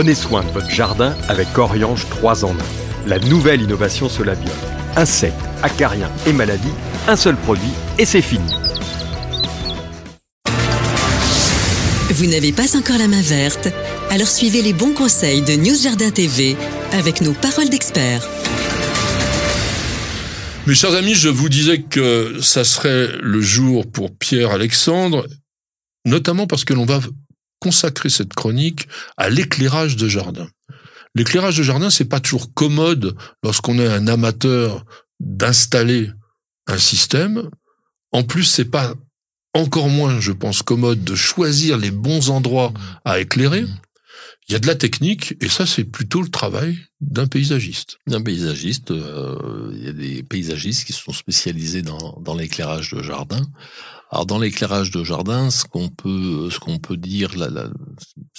Prenez soin de votre jardin avec Oriange 3 en 1. La nouvelle innovation Solabium. Insectes, acariens et maladies, un seul produit et c'est fini. Vous n'avez pas encore la main verte? Alors suivez les bons conseils de News Jardin TV avec nos paroles d'experts. Mes chers amis, je vous disais que ça serait le jour pour Pierre Alexandre, notamment parce que l'on va consacrer cette chronique à l'éclairage de jardin. L'éclairage de jardin, c'est pas toujours commode lorsqu'on est un amateur d'installer un système. En plus, c'est pas encore moins, je pense, commode de choisir les bons endroits à éclairer. Il y a de la technique, et ça, c'est plutôt le travail d'un paysagiste. D'un paysagiste, euh, il y a des paysagistes qui sont spécialisés dans, dans l'éclairage de jardin. Alors, dans l'éclairage de jardin, ce qu'on peut, ce qu'on peut dire,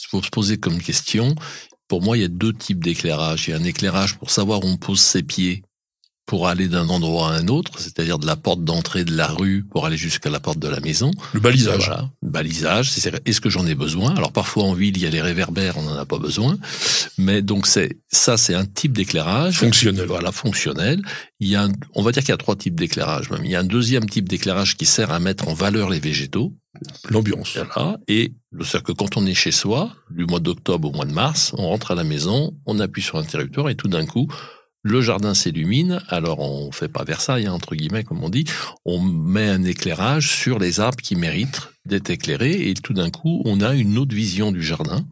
faut se poser comme question. Pour moi, il y a deux types d'éclairage. Il y a un éclairage pour savoir où on pose ses pieds pour aller d'un endroit à un autre, c'est-à-dire de la porte d'entrée de la rue pour aller jusqu'à la porte de la maison. Le balisage. Voilà, le balisage, c'est est-ce que j'en ai besoin? Alors parfois en ville, il y a les réverbères, on n'en a pas besoin. Mais donc c'est ça, c'est un type d'éclairage fonctionnel. Voilà, fonctionnel. Il y a, un, on va dire qu'il y a trois types d'éclairage. Même il y a un deuxième type d'éclairage qui sert à mettre en valeur les végétaux. L'ambiance. Voilà. Et le cest que quand on est chez soi, du mois d'octobre au mois de mars, on rentre à la maison, on appuie sur l'interrupteur et tout d'un coup, le jardin s'illumine, alors on fait pas Versailles, hein, entre guillemets, comme on dit, on met un éclairage sur les arbres qui méritent d'être éclairés, et tout d'un coup, on a une autre vision du jardin.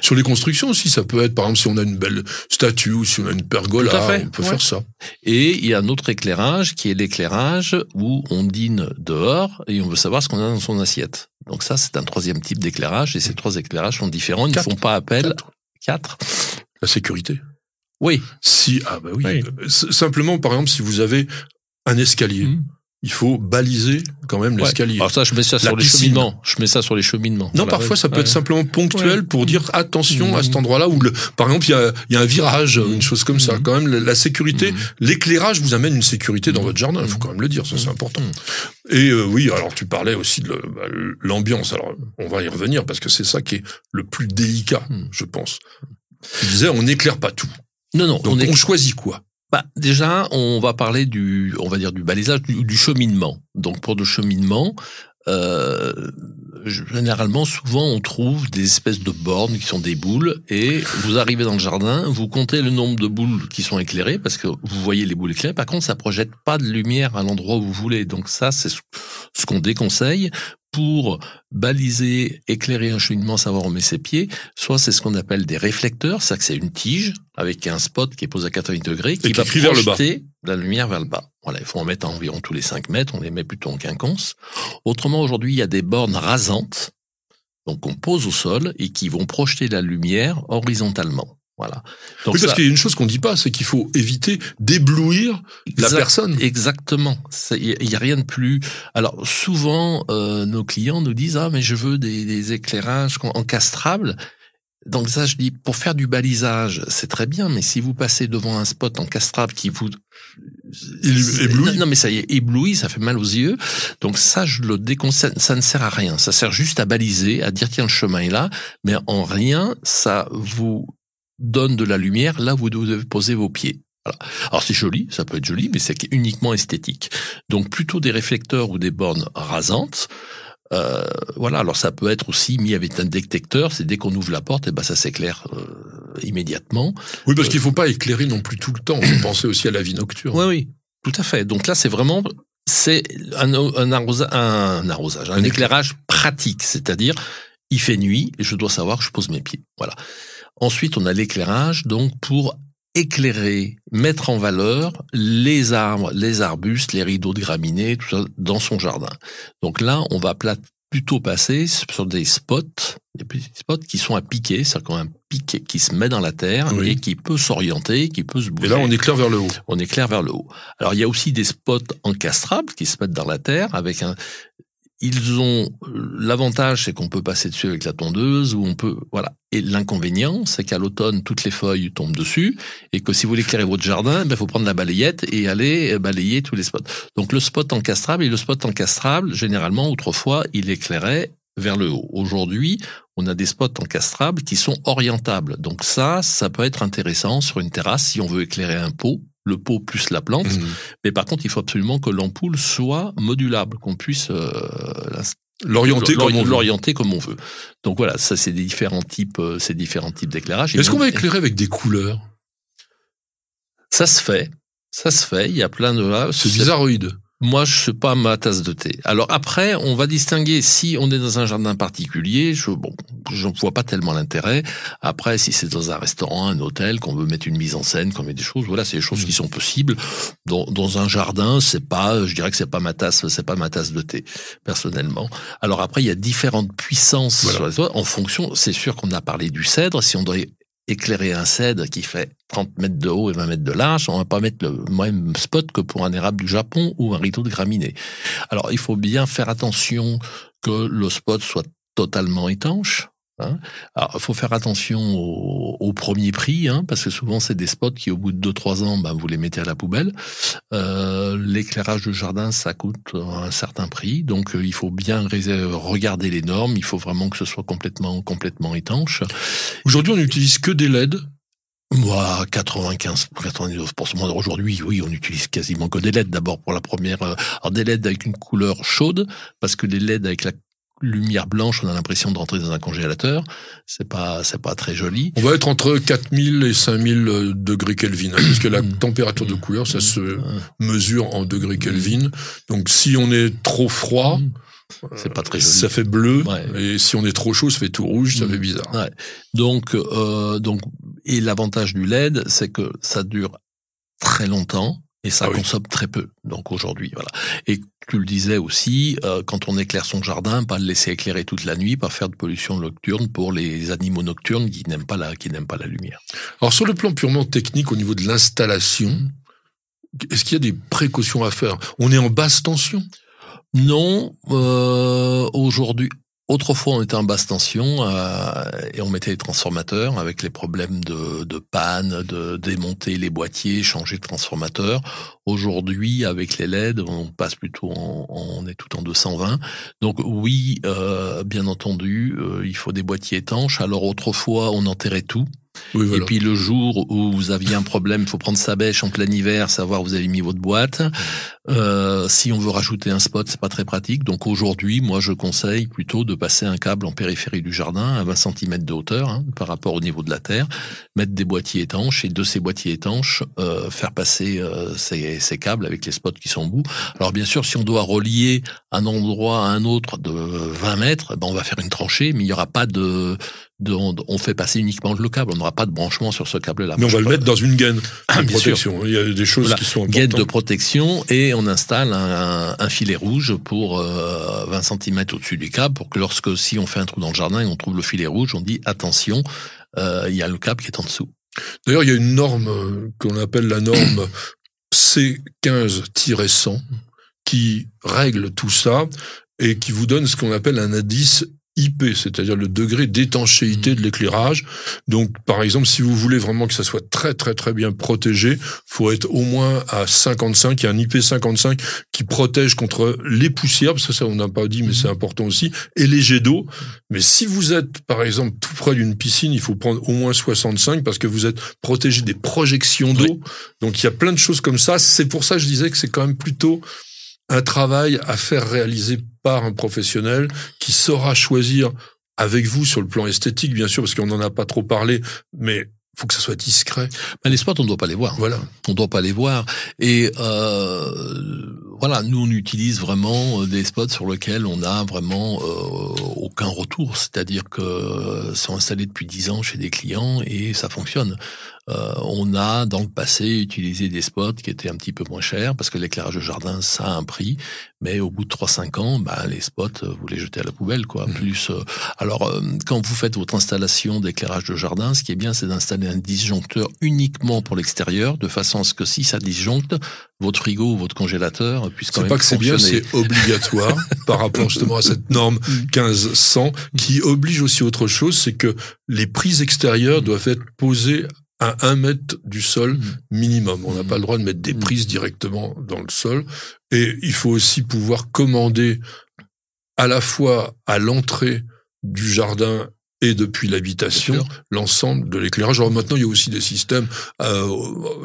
Sur les constructions aussi, ça peut être, par exemple, si on a une belle statue ou si on a une pergola, on peut faire ça. Et il y a un autre éclairage qui est l'éclairage où on dîne dehors et on veut savoir ce qu'on a dans son assiette. Donc ça, c'est un troisième type d'éclairage, et ces trois éclairages sont différents, ils ne font pas appel. Quatre. La sécurité. Oui. Si ah bah oui. Simplement par exemple si vous avez un escalier, mmh. il faut baliser quand même l'escalier. Alors ça je mets ça sur les cheminements. Je mets ça sur les cheminements. Non parfois ça peut être simplement ponctuel pour dire attention à cet endroit-là où le par exemple il y a il y a un virage une chose comme ça. Mmh. Quand même la, sécurité, mmh. l'éclairage vous amène une sécurité dans votre jardin. Il faut quand même le dire ça c'est important. Et euh, oui alors tu parlais aussi de bah, l'ambiance. Alors on va y revenir parce que c'est ça qui est le plus délicat je pense. Tu disais on n'éclaire pas tout. Non, non. Donc on, choisit quoi? Bah, déjà, on va parler du, on va dire du balisage, du, du cheminement. Donc pour le cheminement, euh, généralement, souvent, on trouve des espèces de bornes qui sont des boules, et vous arrivez dans le jardin, vous comptez le nombre de boules qui sont éclairées, parce que vous voyez les boules éclairées. Par contre, ça projette pas de lumière à l'endroit où vous voulez. Donc ça, c'est ce qu'on déconseille pour baliser, éclairer un cheminement, savoir où on met ses pieds, soit c'est ce qu'on appelle des réflecteurs, c'est que c'est une tige avec un spot qui est posé à 80 degrés qui, va projeter la lumière vers le bas. Voilà, il faut en mettre environ tous les 5 mètres, on les met plutôt en quinconce. Autrement, aujourd'hui, il y a des bornes rasantes, donc on pose au sol et qui vont projeter la lumière horizontalement. Voilà. Donc oui, parce qu'il y a une chose qu'on dit pas, c'est qu'il faut éviter d'éblouir la personne. Exactement. Il y, a rien de plus. Alors souvent, euh, nos clients nous disent ah mais je veux des, des éclairages encastrables. Donc ça, je dis pour faire du balisage, c'est très bien, mais si vous passez devant un spot encastrable qui vous éblouit, non, mais ça y est, éblouit, ça fait mal aux yeux. Donc ça, je le déconseille. Ça ne sert à rien. Ça sert juste à baliser, à dire tiens le chemin est là, mais en rien ça vous donne de la lumière là où vous devez poser vos pieds. Voilà. Alors c'est joli, ça peut être joli, mais c'est uniquement esthétique. Donc plutôt des réflecteurs ou des bornes rasantes. Euh, voilà, alors ça peut être aussi mis avec un détecteur, c'est dès qu'on ouvre la porte, et eh ben ça s'éclaire euh, immédiatement. Oui, parce qu'il faut pas éclairer non plus tout le temps. On penser aussi à la vie nocturne. Oui, oui, tout à fait. Donc là, c'est vraiment c'est un, un, un arrosage, un éclairage pratique, c'est-à-dire il fait nuit et je dois savoir que je pose mes pieds. Voilà. Ensuite, on a l'éclairage, donc pour éclairer, mettre en valeur les arbres, les arbustes, les rideaux de graminées, tout ça dans son jardin. Donc là, on va plutôt passer sur des spots, des petits spots qui sont à piquer, c'est-à-dire qu'on a un piquet qui se met dans la terre et qui peut s'orienter, qui peut se bouger. Et là, on éclaire vers le haut. On éclaire vers le haut. Alors, il y a aussi des spots encastrables qui se mettent dans la terre avec un, ils ont l'avantage, c'est qu'on peut passer dessus avec la tondeuse ou on peut voilà. Et l'inconvénient, c'est qu'à l'automne, toutes les feuilles tombent dessus et que si vous voulez éclairer votre jardin, il ben, faut prendre la balayette et aller balayer tous les spots. Donc le spot encastrable et le spot encastrable, généralement autrefois, il éclairait vers le haut. Aujourd'hui, on a des spots encastrables qui sont orientables. Donc ça, ça peut être intéressant sur une terrasse si on veut éclairer un pot le pot plus la plante. Mhm. Mais par contre, il faut absolument que l'ampoule soit modulable, qu'on puisse euh, L'orienter l'or- comme on veut. l'orienter comme on veut. Donc voilà, ça c'est des différents types, euh, ces différents types d'éclairage. Est-ce qu'on va éclairer avec des couleurs? Ça se fait, ça se fait. Il y a plein de là. C'est bizarroïde. Moi, je sais pas ma tasse de thé. Alors après, on va distinguer si on est dans un jardin particulier. Je bon, je vois pas tellement l'intérêt. Après, si c'est dans un restaurant, un hôtel, qu'on veut mettre une mise en scène, qu'on met des choses, voilà, c'est des choses qui sont possibles. Dans, dans un jardin, c'est pas, je dirais que c'est pas ma tasse, c'est pas ma tasse de thé, personnellement. Alors après, il y a différentes puissances Voilà. sur les toits. En fonction, c'est sûr qu'on a parlé du cèdre. Si on doit éclairer un cèdre qui fait 30 mètres de haut et 20 mètres de large, on va pas mettre le même spot que pour un érable du Japon ou un rideau de graminées. Alors, il faut bien faire attention que le spot soit totalement étanche. Hein. Alors, faut faire attention au, au premier prix, hein, parce que souvent c'est des spots qui, au bout de 2-3 ans, ben, vous les mettez à la poubelle. Euh, L'éclairage de jardin, ça coûte un certain prix, donc euh, il faut bien regarder les normes. Il faut vraiment que ce soit complètement complètement étanche. Aujourd'hui, on n'utilise que des LED. Moi, 95, 99% Moi, aujourd'hui, oui, on utilise quasiment que des LED. D'abord pour la première, euh, alors des LED avec une couleur chaude, parce que les LED avec la lumière blanche, on a l'impression de rentrer dans un congélateur. C'est pas, c'est pas très joli. On va être entre 4000 et 5000 degrés Kelvin, hein, parce que la Mm. température de couleur, ça se Euh, mesure en degrés Kelvin. Donc, si on est trop froid, C'est pas très joli. ça fait bleu, Ouais. et si on est trop chaud, ça fait tout rouge, ça Mm. fait bizarre. Ouais. Donc, euh, donc, et l'avantage du LED, c'est que ça dure très longtemps et ça Ah oui. consomme très peu. Donc aujourd'hui, voilà. Et tu le disais aussi, euh, quand on éclaire son jardin, pas le laisser éclairer toute la nuit, pas faire de pollution nocturne pour les animaux nocturnes qui n'aiment pas la qui n'aiment pas la lumière. Alors, sur le plan purement technique, au niveau de l'installation, est-ce qu'il y a des précautions à faire? On est en basse tension? Non, euh, aujourd'hui. Autrefois, on était en basse tension euh, et on mettait les transformateurs avec les problèmes de, de panne, de démonter les boîtiers, changer de transformateur. Aujourd'hui, avec les LED, on passe plutôt en, on est tout en 220. Donc oui, euh, bien entendu, euh, il faut des boîtiers étanches. Alors autrefois, on enterrait tout. Oui, voilà. Et puis le jour où vous aviez un problème, il faut prendre sa bêche en plein hiver, savoir où vous avez mis votre boîte. Euh, si on veut rajouter un spot, c'est pas très pratique. Donc aujourd'hui, moi, je conseille plutôt de passer un câble en périphérie du jardin à 20 cm de hauteur hein, par rapport au niveau de la terre, mettre des boîtiers étanches et de ces boîtiers étanches euh, faire passer euh, ces, ces câbles avec les spots qui sont au bout. Alors bien sûr, si on doit relier un endroit à un autre de 20 mètres, ben on va faire une tranchée, mais il n'y aura pas de, de on, fait passer uniquement le câble. On n'aura pas de branchement sur ce câble-là. Mais on va le mettre dans une gaine Ah, de sûr. protection. Il y a des choses Voilà. qui sont Guette de importantes. protection et on installe un, filet rouge pour euh, 20 cm au-dessus du câble pour que lorsque si on fait un trou dans le jardin et on trouve le filet rouge, on dit attention, euh, il y a le câble qui est en dessous. D'ailleurs, il y a une norme euh, qu'on appelle la norme C15-100 qui règle tout ça et qui vous donne ce qu'on appelle un indice IP, c'est-à-dire le degré d'étanchéité de l'éclairage. Donc, par exemple, si vous voulez vraiment que ça soit très très très bien protégé, faut être au moins à 55. Il y a un IP 55 qui protège contre les poussières, parce que ça on n'a pas dit, mais c'est important aussi, et les jets d'eau. Mais si vous êtes, par exemple, tout près d'une piscine, il faut prendre au moins 65 parce que vous êtes protégé des projections d'eau. Donc, il y a plein de choses comme ça. C'est pour ça que je disais que c'est quand même plutôt un travail à faire réaliser par un professionnel qui saura choisir avec vous sur le plan esthétique, bien sûr, parce qu'on n'en a pas trop parlé, mais faut que ça soit discret. Mais les spots, on ne doit pas les voir. Voilà. On ne doit pas les voir. Et euh, voilà, nous on utilise vraiment euh, des spots sur lesquels on a vraiment euh, aucun retour. C'est-à-dire que euh, sont installés depuis 10 ans chez des clients et ça fonctionne. Euh, on a dans le passé utilisé des spots qui étaient un petit peu moins chers parce que l'éclairage de jardin ça a un prix, mais au bout de 3-5 ans, bah, les spots euh, vous les jetez à la poubelle quoi. Mhm. Plus euh, alors euh, quand vous faites votre installation d'éclairage de jardin, ce qui est bien c'est d'installer un disjoncteur uniquement pour l'extérieur de façon à ce que si ça disjoncte, votre frigo ou votre congélateur puisse quand C'est même pas que c'est bien, c'est obligatoire par rapport justement à cette norme 1500 qui oblige aussi autre chose, c'est que les prises extérieures doivent être posées à un mètre du sol Mhm. minimum. On n'a Mhm. pas le droit de mettre des Mhm. prises directement dans le sol. Et il faut aussi pouvoir commander à la fois à l'entrée du jardin et depuis l'habitation, l'ensemble de l'éclairage. Alors maintenant, il y a aussi des systèmes, euh,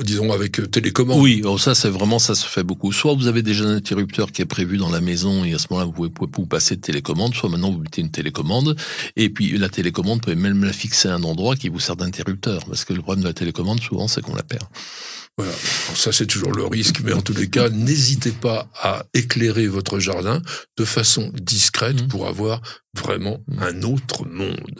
disons, avec télécommande. Oui, ça, c'est vraiment, ça se fait beaucoup. Soit vous avez déjà un interrupteur qui est prévu dans la maison et à ce moment-là, vous pouvez, vous passer de télécommande, soit maintenant vous mettez une télécommande et puis la télécommande, vous pouvez même la fixer à un endroit qui vous sert d'interrupteur parce que le problème de la télécommande, souvent, c'est qu'on la perd. Voilà. ça, c'est toujours le risque, mais en tous les cas, n'hésitez pas à éclairer votre jardin de façon discrète mmh. pour avoir vraiment un autre monde.